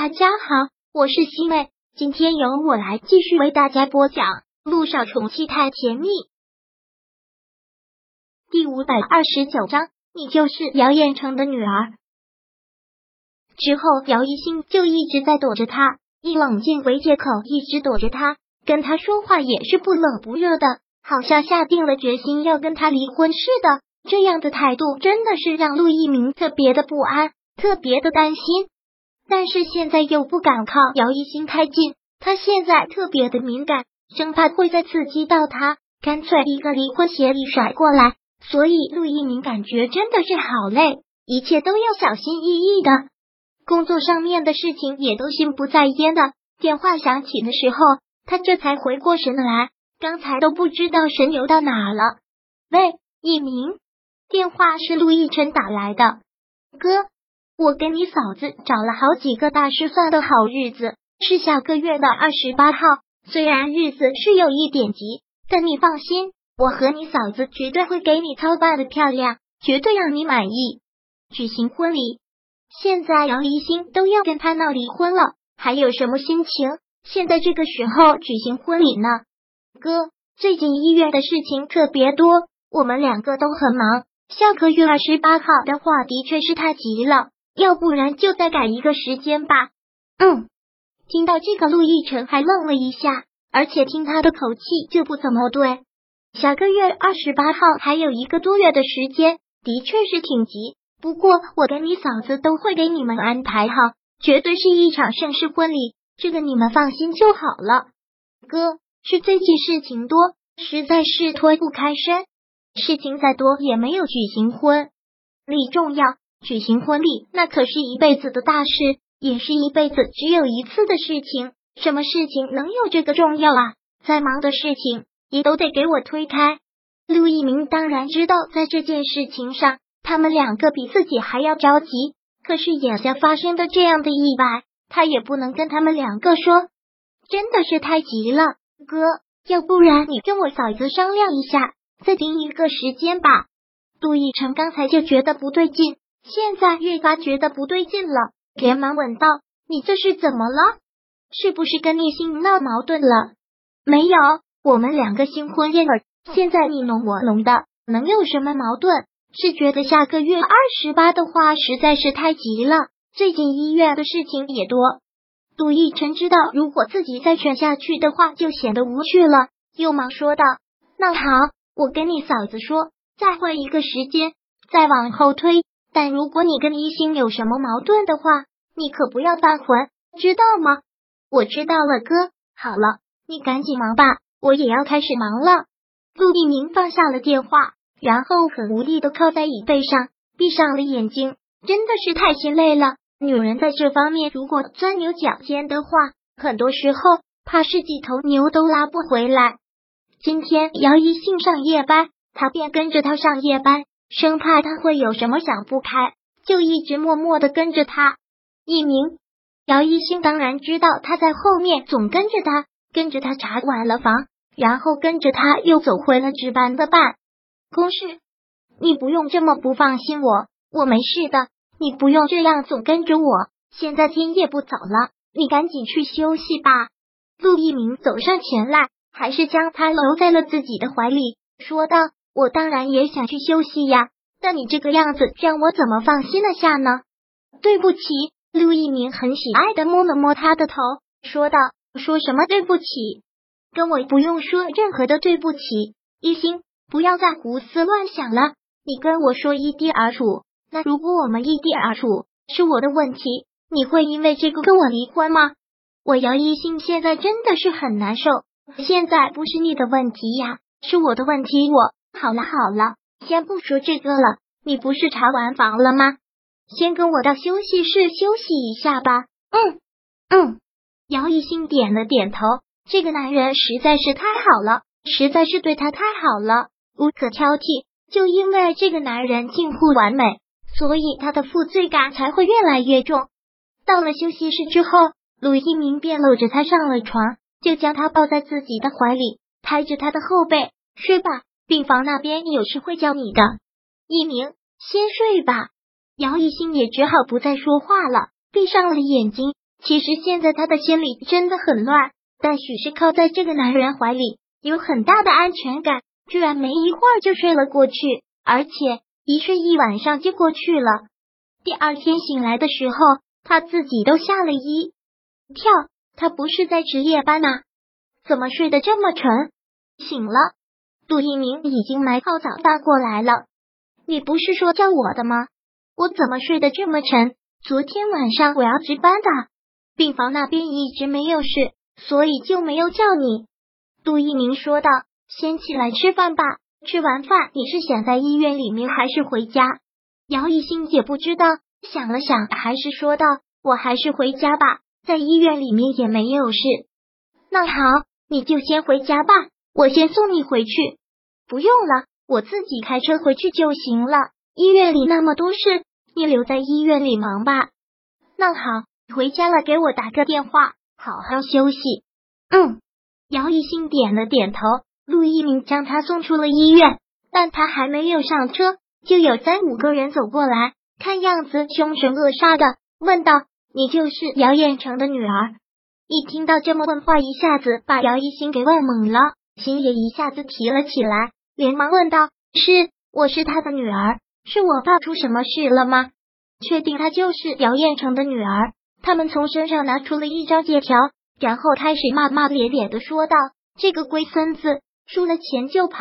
大家好，我是西妹，今天由我来继续为大家播讲《陆少宠妻太甜蜜》第五百二十九章。你就是姚彦成的女儿。之后，姚一星就一直在躲着他，以冷静为借口，一直躲着他，跟他说话也是不冷不热的，好像下定了决心要跟他离婚似的。这样的态度真的是让陆一鸣特别的不安，特别的担心。但是现在又不敢靠姚一星太近，他现在特别的敏感，生怕会再刺激到他，干脆一个离婚协议甩过来。所以陆一鸣感觉真的是好累，一切都要小心翼翼的，工作上面的事情也都心不在焉的。电话响起的时候，他这才回过神来，刚才都不知道神游到哪了。喂，一鸣，电话是陆亦辰打来的，哥。我跟你嫂子找了好几个大师算的好日子，是下个月的二十八号。虽然日子是有一点急，但你放心，我和你嫂子绝对会给你操办的漂亮，绝对让你满意。举行婚礼，现在杨离心都要跟他闹离婚了，还有什么心情？现在这个时候举行婚礼呢？哥，最近医院的事情特别多，我们两个都很忙。下个月二十八号的话，的确是太急了。要不然就再改一个时间吧。嗯，听到这个，陆亦辰还愣了一下，而且听他的口气就不怎么对。下个月二十八号还有一个多月的时间，的确是挺急。不过我跟你嫂子都会给你们安排好，绝对是一场盛世婚礼，这个你们放心就好了。哥，是最近事情多，实在是脱不开身。事情再多也没有举行婚礼重要。举行婚礼，那可是一辈子的大事，也是一辈子只有一次的事情。什么事情能有这个重要啊？再忙的事情也都得给我推开。陆一鸣当然知道，在这件事情上，他们两个比自己还要着急。可是眼下发生的这样的意外，他也不能跟他们两个说，真的是太急了。哥，要不然你跟我嫂子商量一下，再定一个时间吧。陆亦辰刚才就觉得不对劲。现在越发觉得不对劲了，连忙问道：“你这是怎么了？是不是跟聂心闹矛盾了？”“没有，我们两个新婚燕尔，现在你侬我侬的，能有什么矛盾？是觉得下个月二十八的话实在是太急了，最近医院的事情也多。”杜奕晨知道，如果自己再劝下去的话，就显得无趣了，又忙说道：“那好，我跟你嫂子说，再换一个时间，再往后推。”但如果你跟一心有什么矛盾的话，你可不要犯浑，知道吗？我知道了，哥。好了，你赶紧忙吧，我也要开始忙了。陆一鸣放下了电话，然后很无力的靠在椅背上，闭上了眼睛。真的是太心累了。女人在这方面如果钻牛角尖的话，很多时候怕是几头牛都拉不回来。今天姚一信上夜班，他便跟着他上夜班。生怕他会有什么想不开，就一直默默的跟着他。一鸣，姚一星当然知道他在后面总跟着他，跟着他查完了房，然后跟着他又走回了值班的办公室。你不用这么不放心我，我没事的。你不用这样总跟着我。现在天也不早了，你赶紧去休息吧。陆一鸣走上前来，还是将他搂在了自己的怀里，说道。我当然也想去休息呀，但你这个样子让我怎么放心的下呢？对不起，陆一鸣很喜爱的摸了摸他的头，说道：“说什么对不起？跟我不用说任何的对不起。一心，不要再胡思乱想了，你跟我说一地而处。那如果我们异地而处是我的问题，你会因为这个跟我离婚吗？我姚一心现在真的是很难受，现在不是你的问题呀，是我的问题，我。”好了好了，先不说这个了。你不是查完房了吗？先跟我到休息室休息一下吧。嗯嗯，姚一兴点了点头。这个男人实在是太好了，实在是对他太好了，无可挑剔。就因为这个男人近乎完美，所以他的负罪感才会越来越重。到了休息室之后，鲁一鸣便搂着他上了床，就将他抱在自己的怀里，拍着他的后背睡吧。病房那边有事会叫你的，一鸣，先睡吧。姚一兴也只好不再说话了，闭上了眼睛，其实现在他的心里真的很乱，但许是靠在这个男人怀里，有很大的安全感，居然没一会儿就睡了过去，而且一睡一晚上就过去了。第二天醒来的时候，他自己都吓了一跳。他不是在值夜班呐，怎么睡得这么沉？醒了，杜一鸣已经买好早饭过来了。你不是说叫我的吗？我怎么睡得这么沉？昨天晚上我要值班的，病房那边一直没有事，所以就没有叫你。杜一鸣说道：“先起来吃饭吧，吃完饭你是想在医院里面还是回家？”姚一兴也不知道，想了想，还是说道：“我还是回家吧，在医院里面也没有事。”那好，你就先回家吧，我先送你回去。不用了，我自己开车回去就行了。医院里那么多事，你留在医院里忙吧。那好，回家了给我打个电话，好好休息。嗯，姚一兴点了点头。陆一鸣将他送出了医院，但他还没有上车。就有三五个人走过来，看样子凶神恶煞的，问道：“你就是姚彦成的女儿？”一听到这么问话，一下子把姚一新给问懵了，心也一下子提了起来，连忙问道：“是，我是他的女儿，是我爸出什么事了吗？确定他就是姚彦成的女儿？”他们从身上拿出了一张借条，然后开始骂骂咧咧的说道：“这个龟孙子，输了钱就跑。”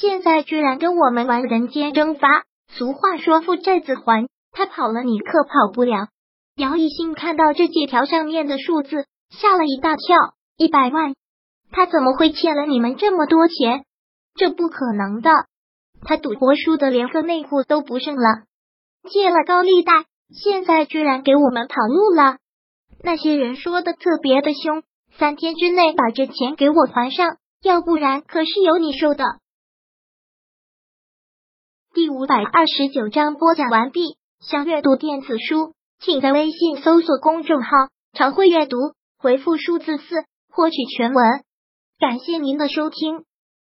现在居然跟我们玩人间蒸发！俗话说负债子还，他跑了你可跑不了。姚一新看到这借条上面的数字，吓了一大跳，一百万，他怎么会欠了你们这么多钱？这不可能的，他赌博输的连个内裤都不剩了，借了高利贷，现在居然给我们跑路了。那些人说的特别的凶，三天之内把这钱给我还上，要不然可是有你受的。第五百二十九章播讲完毕。想阅读电子书，请在微信搜索公众号“常会阅读”，回复数字四获取全文。感谢您的收听。